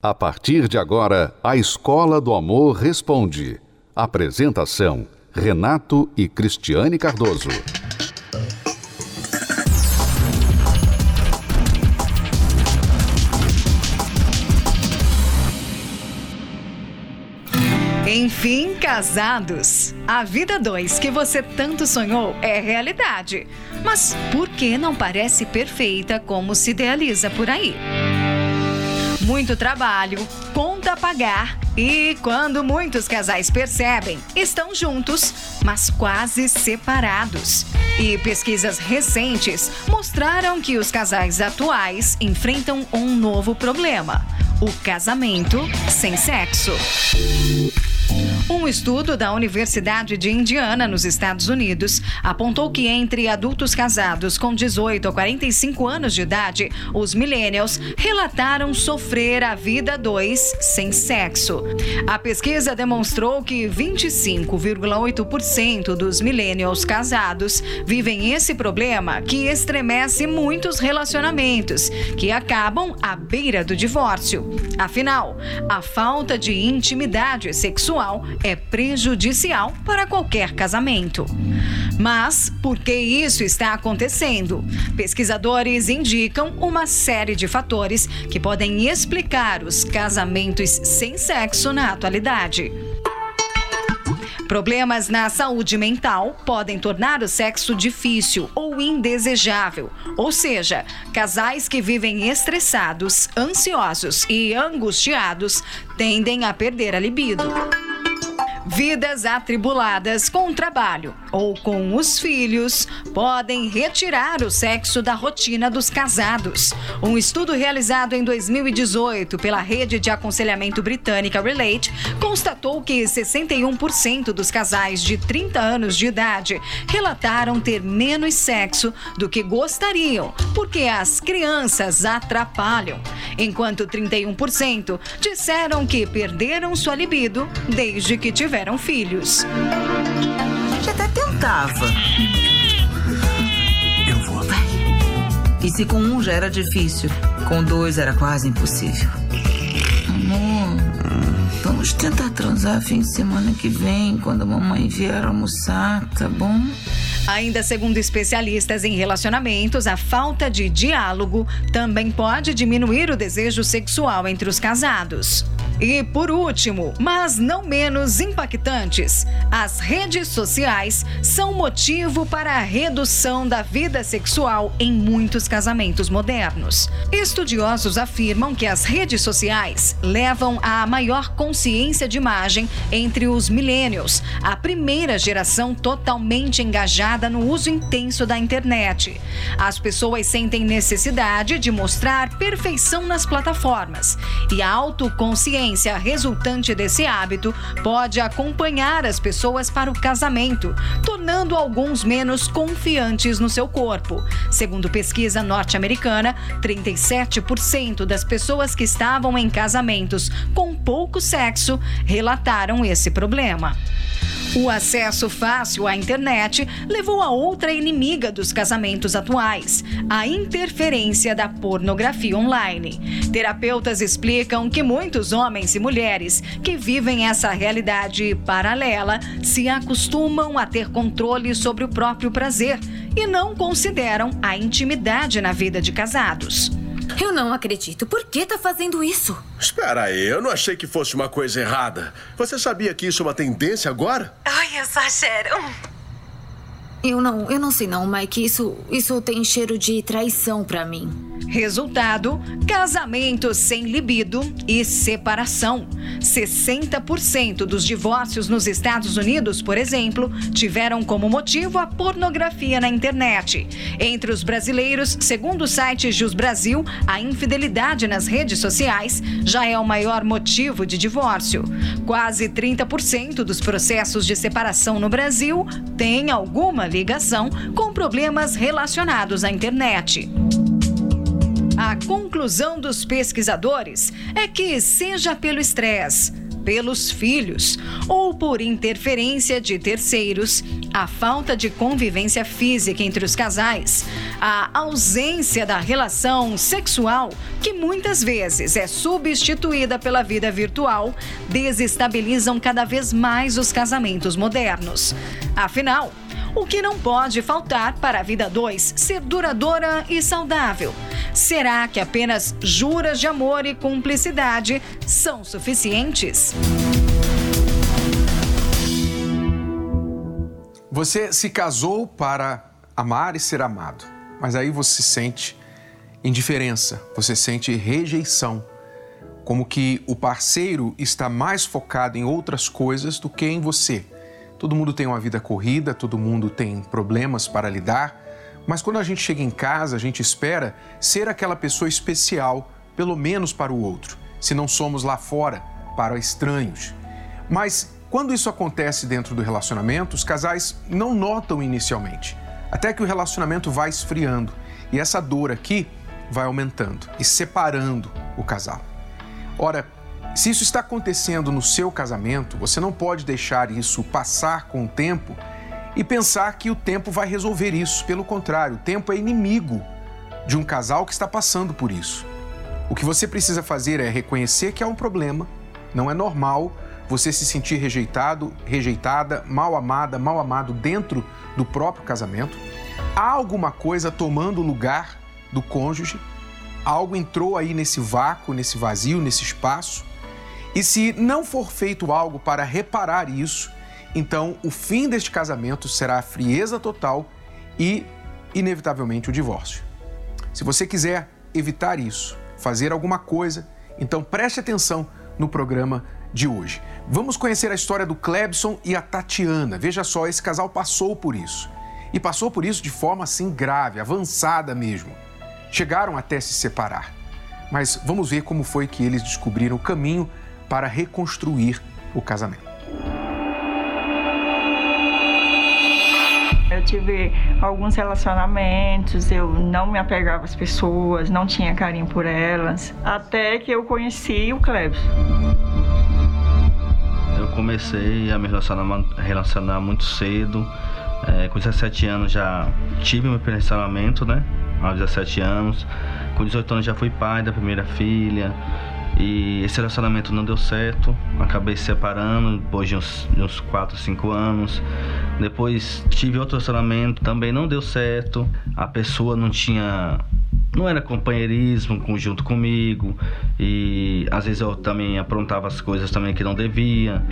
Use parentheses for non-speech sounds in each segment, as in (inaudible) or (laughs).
A partir de agora, a Escola do Amor Responde. Apresentação: Renato e Cristiane Cardoso. Enfim, casados. A vida dois que você tanto sonhou é realidade. Mas por que não parece perfeita como se idealiza por aí? Muito trabalho, conta a pagar e quando muitos casais percebem, estão juntos, mas quase separados. E pesquisas recentes mostraram que os casais atuais enfrentam um novo problema: o casamento sem sexo. Um estudo da Universidade de Indiana, nos Estados Unidos, apontou que entre adultos casados com 18 a 45 anos de idade, os millennials relataram sofrer a vida dois sem sexo. A pesquisa demonstrou que 25,8% dos millennials casados vivem esse problema que estremece muitos relacionamentos, que acabam à beira do divórcio. Afinal, a falta de intimidade sexual é prejudicial para qualquer casamento. Mas por que isso está acontecendo? Pesquisadores indicam uma série de fatores que podem explicar os casamentos sem sexo na atualidade. Problemas na saúde mental podem tornar o sexo difícil ou indesejável, ou seja, casais que vivem estressados, ansiosos e angustiados tendem a perder a libido. Vidas atribuladas com o trabalho ou com os filhos podem retirar o sexo da rotina dos casados. Um estudo realizado em 2018 pela rede de aconselhamento britânica Relate constatou que 61% dos casais de 30 anos de idade relataram ter menos sexo do que gostariam, porque as crianças atrapalham, enquanto 31% disseram que perderam sua libido desde que tiveram tiveram filhos. A gente até tentava. Eu vou. Vai. E se com um já era difícil, com dois era quase impossível. Amor, vamos tentar transar fim de semana que vem, quando a mamãe vier almoçar, tá bom? Ainda segundo especialistas em relacionamentos, a falta de diálogo também pode diminuir o desejo sexual entre os casados. E por último, mas não menos impactantes, as redes sociais são motivo para a redução da vida sexual em muitos casamentos modernos. Estudiosos afirmam que as redes sociais levam à maior consciência de imagem entre os millennials, a primeira geração totalmente engajada no uso intenso da internet. As pessoas sentem necessidade de mostrar perfeição nas plataformas e a autoconsciência resultante desse hábito pode acompanhar as pessoas para o casamento, tornando alguns menos confiantes no seu corpo. Segundo pesquisa norte-americana, 37% das pessoas que estavam em casamentos com pouco sexo relataram esse problema. O acesso fácil à internet levou a outra inimiga dos casamentos atuais, a interferência da pornografia online. Terapeutas explicam que muitos homens e mulheres que vivem essa realidade paralela se acostumam a ter controle sobre o próprio prazer e não consideram a intimidade na vida de casados. Eu não acredito. Por que tá fazendo isso? Espera aí, eu não achei que fosse uma coisa errada. Você sabia que isso é uma tendência agora? Ai, exageram. Eu não, eu não sei não, Mike. Isso, isso tem cheiro de traição para mim. Resultado: casamento sem libido e separação. 60% dos divórcios nos Estados Unidos, por exemplo, tiveram como motivo a pornografia na internet. Entre os brasileiros, segundo o site Jus Brasil, a infidelidade nas redes sociais já é o maior motivo de divórcio. Quase 30% dos processos de separação no Brasil têm alguma ligação com problemas relacionados à internet. A conclusão dos pesquisadores é que, seja pelo estresse, pelos filhos ou por interferência de terceiros, a falta de convivência física entre os casais, a ausência da relação sexual, que muitas vezes é substituída pela vida virtual, desestabilizam cada vez mais os casamentos modernos. Afinal, o que não pode faltar para a vida 2 ser duradoura e saudável? Será que apenas juras de amor e cumplicidade são suficientes? Você se casou para amar e ser amado, mas aí você sente indiferença, você sente rejeição, como que o parceiro está mais focado em outras coisas do que em você. Todo mundo tem uma vida corrida, todo mundo tem problemas para lidar, mas quando a gente chega em casa, a gente espera ser aquela pessoa especial, pelo menos para o outro, se não somos lá fora, para estranhos. Mas quando isso acontece dentro do relacionamento, os casais não notam inicialmente, até que o relacionamento vai esfriando e essa dor aqui vai aumentando e separando o casal. Ora, se isso está acontecendo no seu casamento, você não pode deixar isso passar com o tempo e pensar que o tempo vai resolver isso. Pelo contrário, o tempo é inimigo de um casal que está passando por isso. O que você precisa fazer é reconhecer que há um problema, não é normal você se sentir rejeitado, rejeitada, mal amada, mal amado dentro do próprio casamento. Há alguma coisa tomando o lugar do cônjuge, algo entrou aí nesse vácuo, nesse vazio, nesse espaço. E se não for feito algo para reparar isso, então o fim deste casamento será a frieza total e, inevitavelmente, o divórcio. Se você quiser evitar isso, fazer alguma coisa, então preste atenção no programa de hoje. Vamos conhecer a história do Clebson e a Tatiana. Veja só, esse casal passou por isso. E passou por isso de forma assim grave, avançada mesmo. Chegaram até se separar. Mas vamos ver como foi que eles descobriram o caminho para reconstruir o casamento. Tive alguns relacionamentos, eu não me apegava às pessoas, não tinha carinho por elas, até que eu conheci o Klebs. Eu comecei a me relacionar, relacionar muito cedo, é, com 17 anos já tive meu relacionamento, né? Aos 17 anos. Com 18 anos já fui pai da primeira filha. E esse relacionamento não deu certo, acabei se separando depois de uns, de uns 4, 5 anos. Depois tive outro relacionamento, também não deu certo. A pessoa não tinha. Não era companheirismo junto comigo. E às vezes eu também aprontava as coisas também que não devia.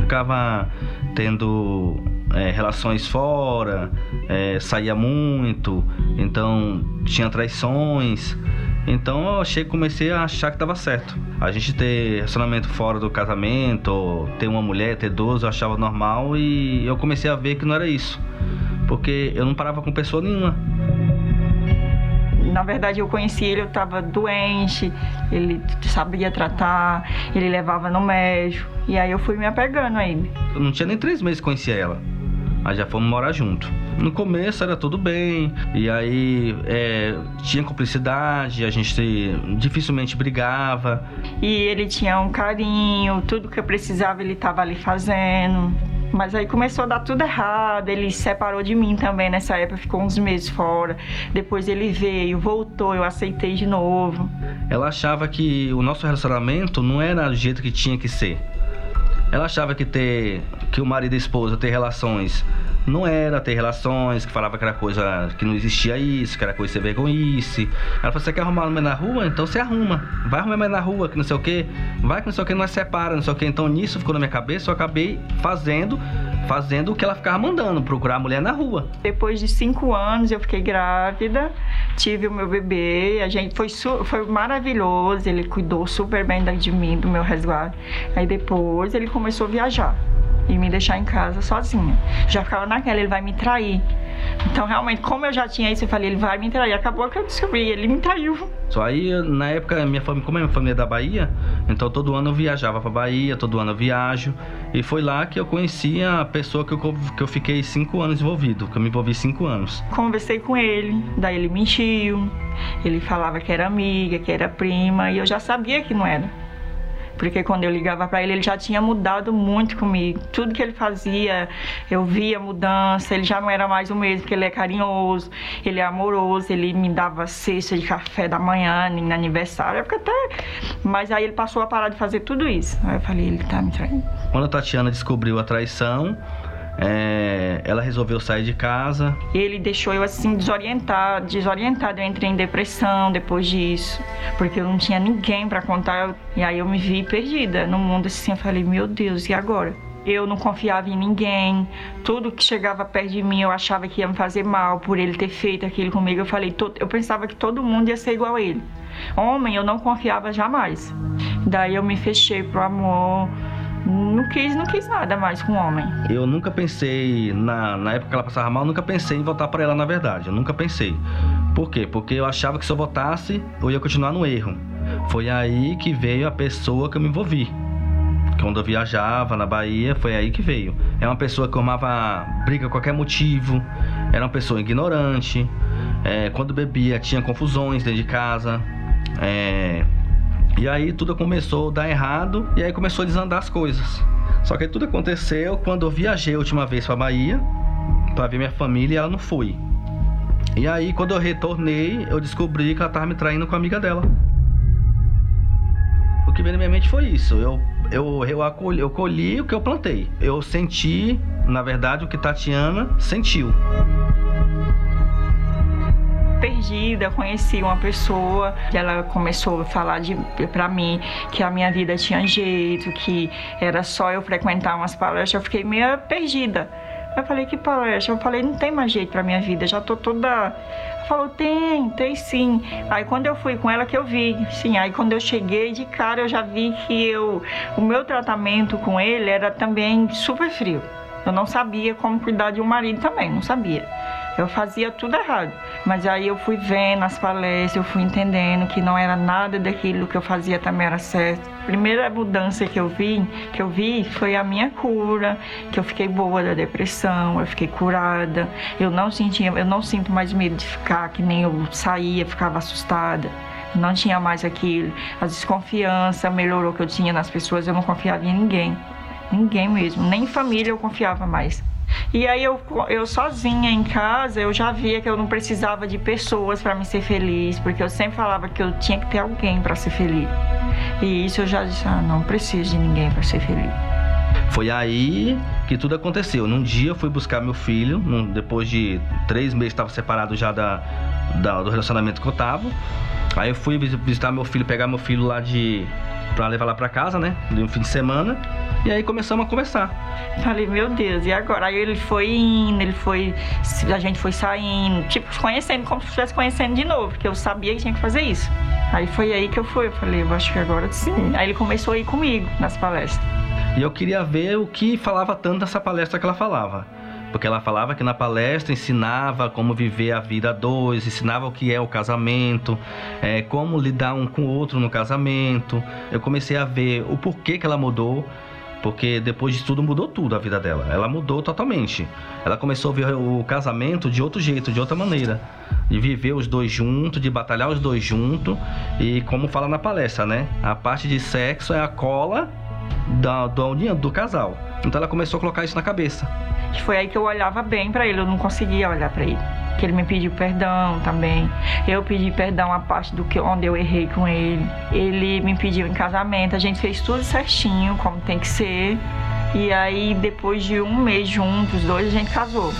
Ficava tendo é, relações fora, é, saía muito, então tinha traições. Então eu achei, comecei a achar que estava certo. A gente ter relacionamento fora do casamento, ter uma mulher, ter duas, eu achava normal e eu comecei a ver que não era isso. Porque eu não parava com pessoa nenhuma. Na verdade, eu conheci ele, eu estava doente, ele sabia tratar, ele levava no médico. E aí eu fui me apegando a ele. Eu não tinha nem três meses que conhecia ela. Aí já fomos morar junto. No começo era tudo bem, e aí é, tinha cumplicidade, a gente dificilmente brigava. E ele tinha um carinho, tudo que eu precisava ele estava ali fazendo. Mas aí começou a dar tudo errado. Ele se separou de mim também nessa época, ficou uns meses fora. Depois ele veio, voltou, eu aceitei de novo. Ela achava que o nosso relacionamento não era do jeito que tinha que ser. Ela achava que ter que o marido e a esposa ter relações não era ter relações, que falava que era coisa que não existia isso, que era coisa de ser vergonhice. Ela falou: você quer arrumar homem na rua? Então você arruma. Vai arrumar homem na rua, que não sei o que. Vai que não sei o que, nós separa, não sei o que. Então nisso ficou na minha cabeça, eu acabei fazendo, fazendo o que ela ficava mandando, procurar a mulher na rua. Depois de cinco anos eu fiquei grávida, tive o meu bebê, a gente foi, foi maravilhoso, ele cuidou super bem de mim, do meu resguardo. Aí depois ele começou a viajar e me deixar em casa sozinha. Já ficava naquela, ele vai me trair. Então, realmente, como eu já tinha isso, eu falei, ele vai me trair. Acabou que eu descobri, ele me traiu. Só aí, na época, minha família, como é minha família é da Bahia, então todo ano eu viajava pra Bahia, todo ano eu viajo. E foi lá que eu conheci a pessoa que eu, que eu fiquei cinco anos envolvido, que eu me envolvi cinco anos. Conversei com ele, daí ele mentiu. Ele falava que era amiga, que era prima, e eu já sabia que não era. Porque quando eu ligava para ele, ele já tinha mudado muito comigo. Tudo que ele fazia, eu via mudança. Ele já não era mais o mesmo, porque ele é carinhoso, ele é amoroso, ele me dava cesta de café da manhã, no aniversário, porque até. Mas aí ele passou a parar de fazer tudo isso. Aí eu falei, ele tá me traindo. Quando a Tatiana descobriu a traição, é, ela resolveu sair de casa. Ele deixou eu assim desorientado, desorientado. Eu entrei em depressão depois disso, porque eu não tinha ninguém para contar. E aí eu me vi perdida no mundo assim. Eu falei, meu Deus, e agora? Eu não confiava em ninguém. Tudo que chegava perto de mim eu achava que ia me fazer mal por ele ter feito aquilo comigo. Eu falei, eu pensava que todo mundo ia ser igual a ele. Homem, eu não confiava jamais. Daí eu me fechei pro amor não quis, não quis nada mais com o homem. Eu nunca pensei, na, na época que ela passava mal, nunca pensei em voltar para ela, na verdade. Eu nunca pensei. Por quê? Porque eu achava que se eu votasse, eu ia continuar no erro. Foi aí que veio a pessoa que eu me envolvi. Quando eu viajava na Bahia, foi aí que veio. É uma pessoa que arrumava briga a qualquer motivo, era uma pessoa ignorante. É, quando bebia, tinha confusões dentro de casa. É, e aí tudo começou a dar errado e aí começou a desandar as coisas. Só que tudo aconteceu quando eu viajei a última vez para Bahia para ver minha família e ela não foi. E aí quando eu retornei, eu descobri que ela tava me traindo com a amiga dela. O que veio na minha mente foi isso. Eu eu eu, acolhi, eu colhi o que eu plantei. Eu senti, na verdade, o que Tatiana sentiu perdida, conheci uma pessoa, ela começou a falar de para mim que a minha vida tinha jeito, que era só eu frequentar umas palestras, eu fiquei meio perdida. Eu falei, que palestra? Eu falei, não tem mais jeito pra minha vida, já tô toda. Ela falou, tem, tem sim. Aí quando eu fui com ela que eu vi, sim. Aí quando eu cheguei de cara, eu já vi que eu, o meu tratamento com ele era também super frio. Eu não sabia como cuidar de um marido também, não sabia. Eu fazia tudo errado. Mas aí eu fui vendo as palestras, eu fui entendendo que não era nada daquilo que eu fazia também era certo. A primeira mudança que eu vi, que eu vi foi a minha cura, que eu fiquei boa da depressão, eu fiquei curada. Eu não sentia, eu não sinto mais medo de ficar que nem eu saía, ficava assustada não tinha mais aquilo. A desconfiança melhorou que eu tinha nas pessoas, eu não confiava em ninguém. Ninguém mesmo, nem família eu confiava mais. E aí eu, eu sozinha em casa, eu já via que eu não precisava de pessoas para me ser feliz, porque eu sempre falava que eu tinha que ter alguém para ser feliz. E isso eu já disse, ah, não preciso de ninguém para ser feliz. Foi aí que tudo aconteceu. Num dia eu fui buscar meu filho, num, depois de três meses estava separado já da, da, do relacionamento que eu tava. Aí eu fui visitar meu filho, pegar meu filho lá de. pra levar lá pra casa, né? De um fim de semana. E aí começamos a conversar. Falei, meu Deus, e agora? Aí ele foi indo, ele foi. A gente foi saindo, tipo, conhecendo, como se estivesse conhecendo de novo, porque eu sabia que tinha que fazer isso. Aí foi aí que eu fui, eu falei, eu acho que agora sim. Aí ele começou a ir comigo nas palestras. E eu queria ver o que falava tanto dessa palestra que ela falava. Porque ela falava que na palestra ensinava como viver a vida a dois, ensinava o que é o casamento, é, como lidar um com o outro no casamento. Eu comecei a ver o porquê que ela mudou, porque depois de tudo mudou tudo a vida dela. Ela mudou totalmente. Ela começou a ver o casamento de outro jeito, de outra maneira. De viver os dois juntos, de batalhar os dois juntos. E como fala na palestra, né? A parte de sexo é a cola da, da união do casal. Então ela começou a colocar isso na cabeça. Foi aí que eu olhava bem para ele, eu não conseguia olhar para ele que ele me pediu perdão também. Eu pedi perdão a parte do que onde eu errei com ele. Ele me pediu em casamento, a gente fez tudo certinho, como tem que ser. E aí depois de um mês juntos, dois, a gente casou.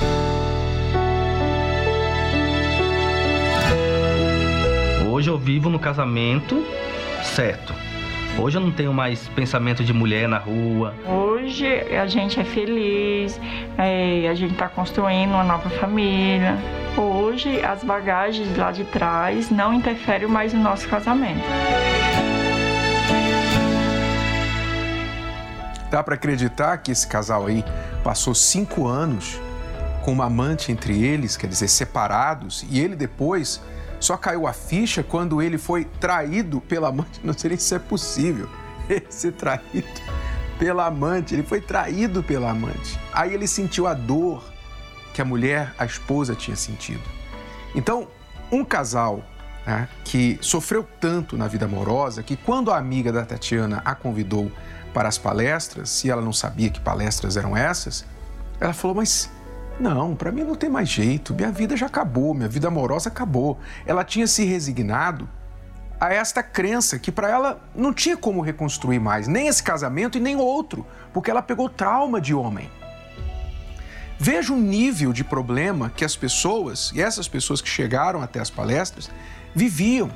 Hoje eu vivo no casamento certo. Hoje eu não tenho mais pensamento de mulher na rua. Hoje a gente é feliz, é, a gente está construindo uma nova família. Hoje, as bagagens lá de trás não interferem mais no nosso casamento. Dá para acreditar que esse casal aí passou cinco anos com uma amante entre eles, quer dizer, separados, e ele depois só caiu a ficha quando ele foi traído pela amante. Não sei nem se é possível (laughs) ele ser traído pela amante. Ele foi traído pela amante. Aí ele sentiu a dor que a mulher, a esposa, tinha sentido. Então, um casal né, que sofreu tanto na vida amorosa que quando a amiga da Tatiana a convidou para as palestras, e ela não sabia que palestras eram essas, ela falou: Mas não, para mim não tem mais jeito, minha vida já acabou, minha vida amorosa acabou. Ela tinha se resignado a esta crença que para ela não tinha como reconstruir mais, nem esse casamento e nem outro, porque ela pegou trauma de homem. Veja o nível de problema que as pessoas, e essas pessoas que chegaram até as palestras, viviam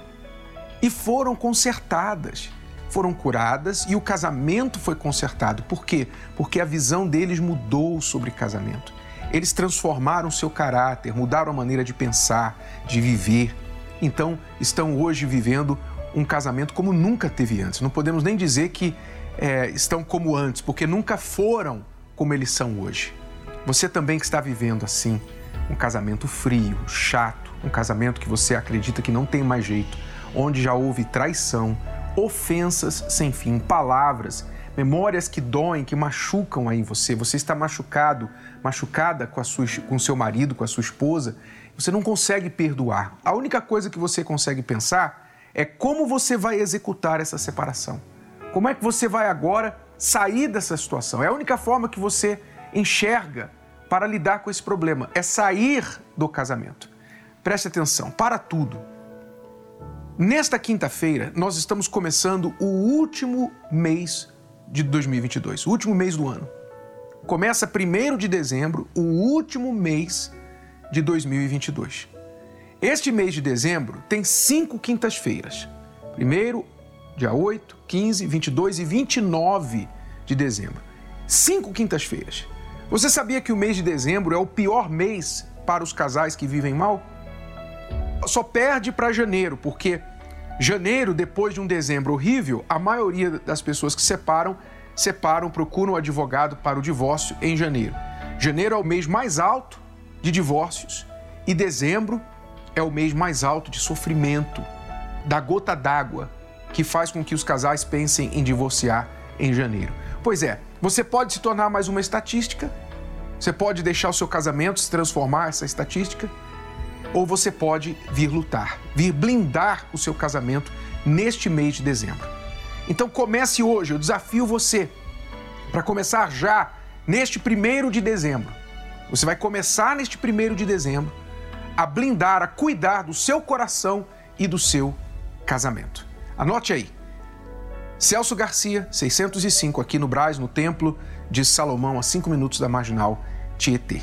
e foram consertadas, foram curadas e o casamento foi consertado. Por quê? Porque a visão deles mudou sobre casamento. Eles transformaram seu caráter, mudaram a maneira de pensar, de viver. Então, estão hoje vivendo um casamento como nunca teve antes. Não podemos nem dizer que é, estão como antes, porque nunca foram como eles são hoje. Você também que está vivendo assim, um casamento frio, chato, um casamento que você acredita que não tem mais jeito, onde já houve traição, ofensas sem fim, palavras memórias que doem, que machucam aí você. Você está machucado, machucada com, a sua, com seu marido, com a sua esposa. Você não consegue perdoar. A única coisa que você consegue pensar é como você vai executar essa separação. Como é que você vai agora sair dessa situação? É a única forma que você enxerga para lidar com esse problema. É sair do casamento. Preste atenção, para tudo. Nesta quinta-feira, nós estamos começando o último mês de 2022, o último mês do ano. Começa 1 de dezembro, o último mês de 2022. Este mês de dezembro tem cinco quintas-feiras. Primeiro, dia 8, 15, 22 e 29 de dezembro. Cinco quintas-feiras. Você sabia que o mês de dezembro é o pior mês para os casais que vivem mal? Só perde para janeiro, porque Janeiro, depois de um dezembro horrível, a maioria das pessoas que separam, separam, procuram um advogado para o divórcio em janeiro. Janeiro é o mês mais alto de divórcios e dezembro é o mês mais alto de sofrimento, da gota d'água que faz com que os casais pensem em divorciar em janeiro. Pois é, você pode se tornar mais uma estatística, você pode deixar o seu casamento se transformar essa estatística ou você pode vir lutar, vir blindar o seu casamento neste mês de dezembro. Então comece hoje, eu desafio você para começar já neste primeiro de dezembro. Você vai começar neste primeiro de dezembro a blindar, a cuidar do seu coração e do seu casamento. Anote aí. Celso Garcia, 605, aqui no Braz, no Templo de Salomão, a 5 minutos da Marginal Tietê.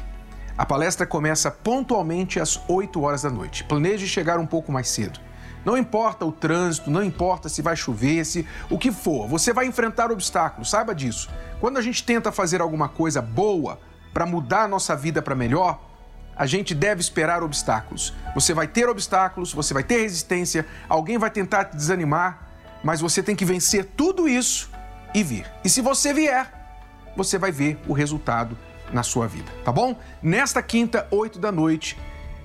A palestra começa pontualmente às 8 horas da noite. Planeje chegar um pouco mais cedo. Não importa o trânsito, não importa se vai chover, se o que for, você vai enfrentar obstáculos, saiba disso. Quando a gente tenta fazer alguma coisa boa para mudar a nossa vida para melhor, a gente deve esperar obstáculos. Você vai ter obstáculos, você vai ter resistência, alguém vai tentar te desanimar, mas você tem que vencer tudo isso e vir. E se você vier, você vai ver o resultado na sua vida, tá bom? Nesta quinta, 8 da noite,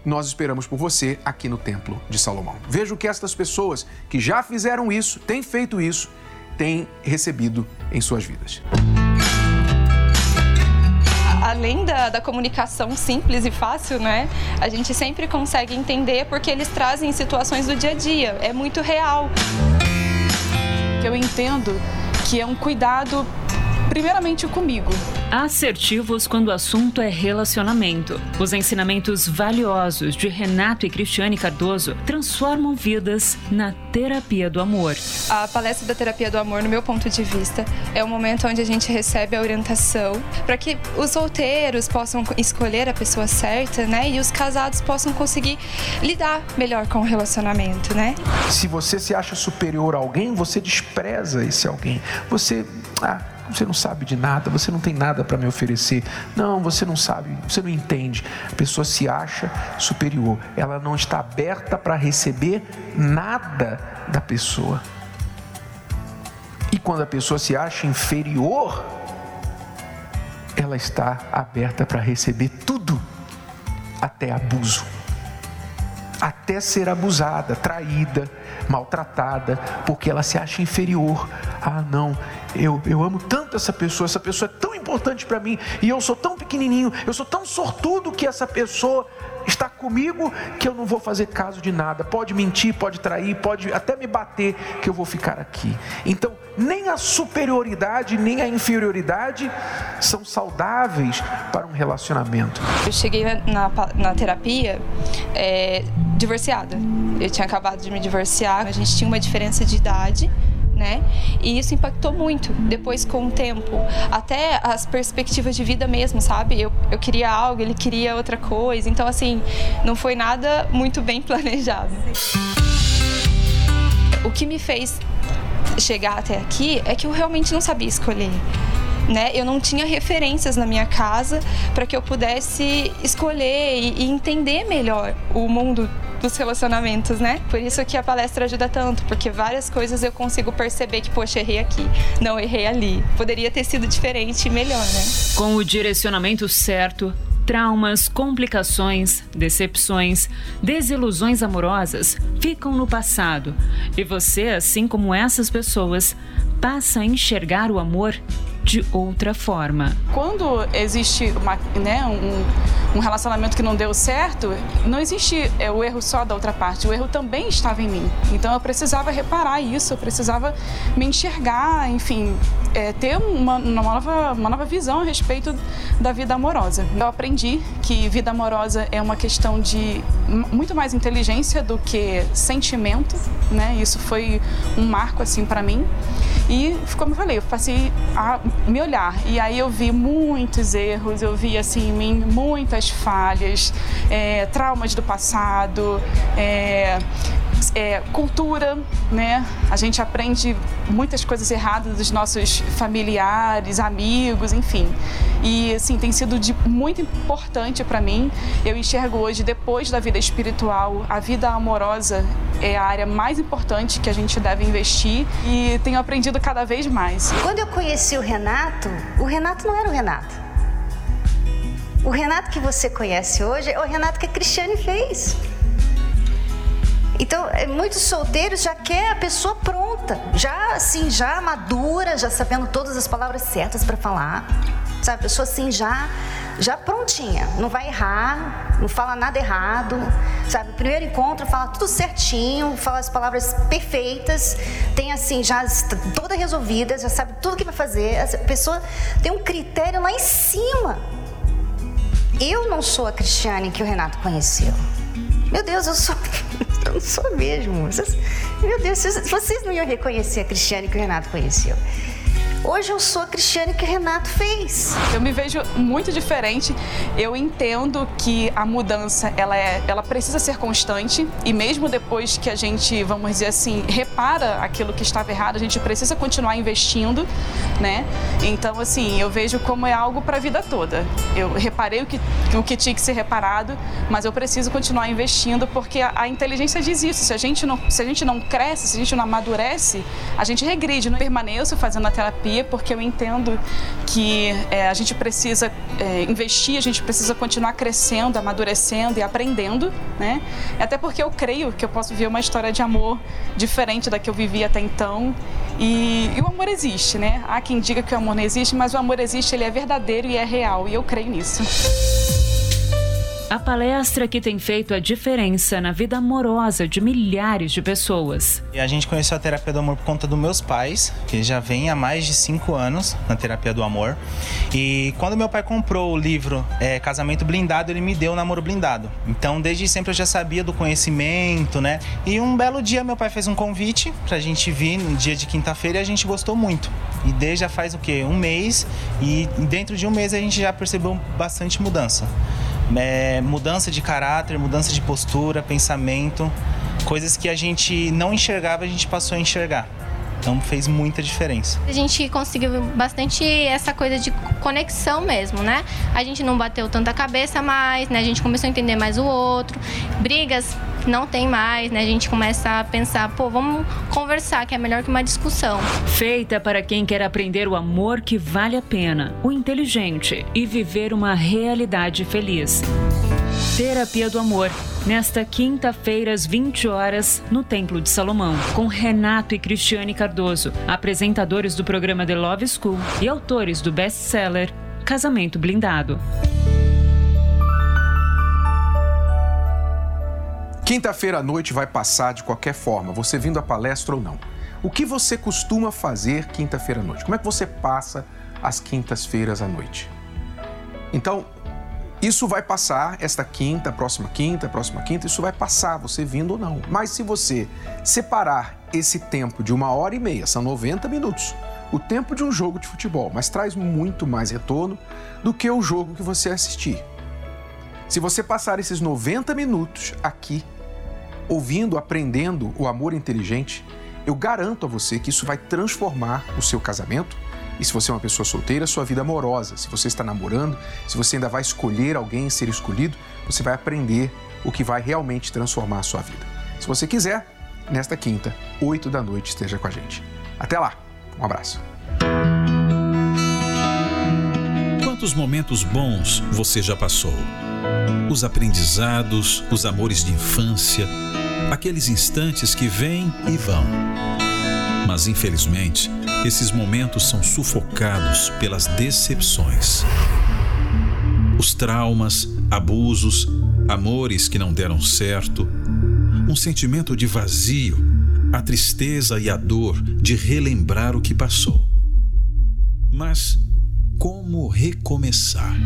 nós esperamos por você aqui no Templo de Salomão. Veja o que estas pessoas que já fizeram isso, têm feito isso, têm recebido em suas vidas. Além da, da comunicação simples e fácil, né? A gente sempre consegue entender porque eles trazem situações do dia a dia. É muito real. Eu entendo que é um cuidado primeiramente comigo. Assertivos quando o assunto é relacionamento. Os ensinamentos valiosos de Renato e Cristiane Cardoso transformam vidas na terapia do amor. A palestra da terapia do amor, no meu ponto de vista, é o momento onde a gente recebe a orientação para que os solteiros possam escolher a pessoa certa, né? E os casados possam conseguir lidar melhor com o relacionamento, né? Se você se acha superior a alguém, você despreza esse alguém. Você ah, você não sabe de nada, você não tem nada para me oferecer. Não, você não sabe, você não entende. A pessoa se acha superior, ela não está aberta para receber nada da pessoa. E quando a pessoa se acha inferior, ela está aberta para receber tudo, até abuso, até ser abusada, traída, maltratada, porque ela se acha inferior. Ah, não, eu, eu amo tanto essa pessoa, essa pessoa é tão importante para mim, e eu sou tão pequenininho, eu sou tão sortudo que essa pessoa está comigo que eu não vou fazer caso de nada. Pode mentir, pode trair, pode até me bater, que eu vou ficar aqui. Então, nem a superioridade, nem a inferioridade são saudáveis para um relacionamento. Eu cheguei na, na terapia é, divorciada. Eu tinha acabado de me divorciar, a gente tinha uma diferença de idade né? E isso impactou muito depois com o tempo, até as perspectivas de vida mesmo, sabe? Eu, eu queria algo, ele queria outra coisa, então assim, não foi nada muito bem (laughs) planejado. O que me fez chegar até aqui é que eu realmente não sabia escolher. Né? Eu não tinha referências na minha casa para que eu pudesse escolher e, e entender melhor o mundo dos relacionamentos, né? Por isso que a palestra ajuda tanto, porque várias coisas eu consigo perceber que, poxa, errei aqui, não errei ali. Poderia ter sido diferente e melhor, né? Com o direcionamento certo, traumas, complicações, decepções, desilusões amorosas ficam no passado e você, assim como essas pessoas, passa a enxergar o amor de outra forma. Quando existe uma, né, um, um, relacionamento que não deu certo, não existe é, o erro só da outra parte, o erro também estava em mim. Então eu precisava reparar isso, eu precisava me enxergar, enfim, é, ter uma, uma, nova, uma nova visão a respeito da vida amorosa. Eu aprendi que vida amorosa é uma questão de muito mais inteligência do que sentimento, né? Isso foi um marco assim para mim. E, como eu falei, eu passei a me olhar. E aí eu vi muitos erros, eu vi assim em mim muitas falhas, é, traumas do passado, é, é, cultura, né? A gente aprende muitas coisas erradas dos nossos familiares, amigos, enfim. E assim tem sido de muito importante para mim. Eu enxergo hoje, depois da vida espiritual, a vida amorosa é a área mais importante que a gente deve investir e tenho aprendido cada vez mais. Quando eu conheci o Renato, o Renato não era o Renato. O Renato que você conhece hoje é o Renato que a Cristiane fez. Então, é, muitos solteiros já quer a pessoa pronta, já assim, já madura, já sabendo todas as palavras certas para falar. Sabe, a pessoa assim já já prontinha, não vai errar, não fala nada errado, sabe? Primeiro encontro fala tudo certinho, fala as palavras perfeitas, tem assim já toda resolvida, já sabe tudo que vai fazer. A pessoa tem um critério lá em cima. Eu não sou a Cristiane que o Renato conheceu. Meu Deus, eu sou. (laughs) Eu não sou mesmo. Vocês, meu Deus, vocês não iam reconhecer a Cristiane que o Renato conheceu. Hoje eu sou a Cristiane que Renato fez. Eu me vejo muito diferente. Eu entendo que a mudança ela, é, ela precisa ser constante e mesmo depois que a gente, vamos dizer assim, repara aquilo que estava errado, a gente precisa continuar investindo, né? Então, assim, eu vejo como é algo para a vida toda. Eu reparei o que, o que tinha que ser reparado, mas eu preciso continuar investindo porque a, a inteligência diz isso. Se a, gente não, se a gente não cresce, se a gente não amadurece, a gente regride. Não permaneço fazendo a terapia porque eu entendo que é, a gente precisa é, investir, a gente precisa continuar crescendo, amadurecendo e aprendendo, né? Até porque eu creio que eu posso viver uma história de amor diferente da que eu vivi até então. E, e o amor existe, né? Há quem diga que o amor não existe, mas o amor existe, ele é verdadeiro e é real, e eu creio nisso. A palestra que tem feito a diferença na vida amorosa de milhares de pessoas. E a gente conheceu a terapia do amor por conta dos meus pais, que já vêm há mais de cinco anos na terapia do amor. E quando meu pai comprou o livro é, Casamento Blindado, ele me deu o namoro blindado. Então, desde sempre eu já sabia do conhecimento, né? E um belo dia meu pai fez um convite pra gente vir no dia de quinta-feira e a gente gostou muito. E desde já faz o quê? Um mês. E dentro de um mês a gente já percebeu bastante mudança é, mudança de caráter, mudança de postura, pensamento, coisas que a gente não enxergava, a gente passou a enxergar. Então fez muita diferença. A gente conseguiu bastante essa coisa de conexão mesmo, né? A gente não bateu tanta cabeça mais, né? A gente começou a entender mais o outro. Brigas não tem mais, né? A gente começa a pensar, pô, vamos conversar, que é melhor que uma discussão. Feita para quem quer aprender o amor que vale a pena, o inteligente e viver uma realidade feliz. Terapia do Amor, nesta quinta-feira às 20 horas, no Templo de Salomão, com Renato e Cristiane Cardoso, apresentadores do programa The Love School e autores do best-seller Casamento Blindado. Quinta-feira à noite vai passar de qualquer forma, você vindo à palestra ou não. O que você costuma fazer quinta-feira à noite? Como é que você passa as quintas-feiras à noite? Então, isso vai passar esta quinta, próxima quinta, próxima quinta, isso vai passar, você vindo ou não. Mas se você separar esse tempo de uma hora e meia, são 90 minutos, o tempo de um jogo de futebol, mas traz muito mais retorno do que o jogo que você assistir. Se você passar esses 90 minutos aqui, ouvindo, aprendendo o amor inteligente, eu garanto a você que isso vai transformar o seu casamento, e se você é uma pessoa solteira, sua vida amorosa. Se você está namorando, se você ainda vai escolher alguém ser escolhido, você vai aprender o que vai realmente transformar a sua vida. Se você quiser, nesta quinta, 8 da noite, esteja com a gente. Até lá, um abraço. Quantos momentos bons você já passou? Os aprendizados, os amores de infância, aqueles instantes que vêm e vão. Mas infelizmente, esses momentos são sufocados pelas decepções. Os traumas, abusos, amores que não deram certo, um sentimento de vazio, a tristeza e a dor de relembrar o que passou. Mas como recomeçar?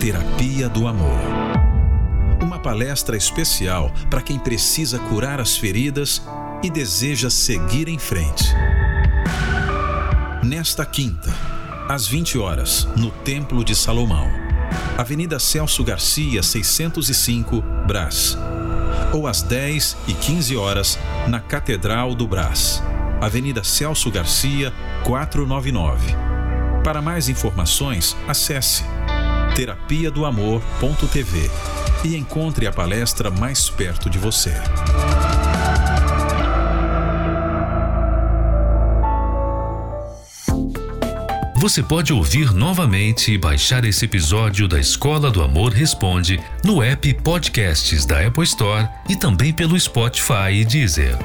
Terapia do Amor. Uma palestra especial para quem precisa curar as feridas e deseja seguir em frente. Nesta quinta, às 20 horas, no Templo de Salomão, Avenida Celso Garcia, 605, Brás. Ou às 10 e 15 horas, na Catedral do Brás, Avenida Celso Garcia, 499. Para mais informações, acesse terapia do amor.tv e encontre a palestra mais perto de você. Você pode ouvir novamente e baixar esse episódio da Escola do Amor Responde no app Podcasts da Apple Store e também pelo Spotify e Deezer.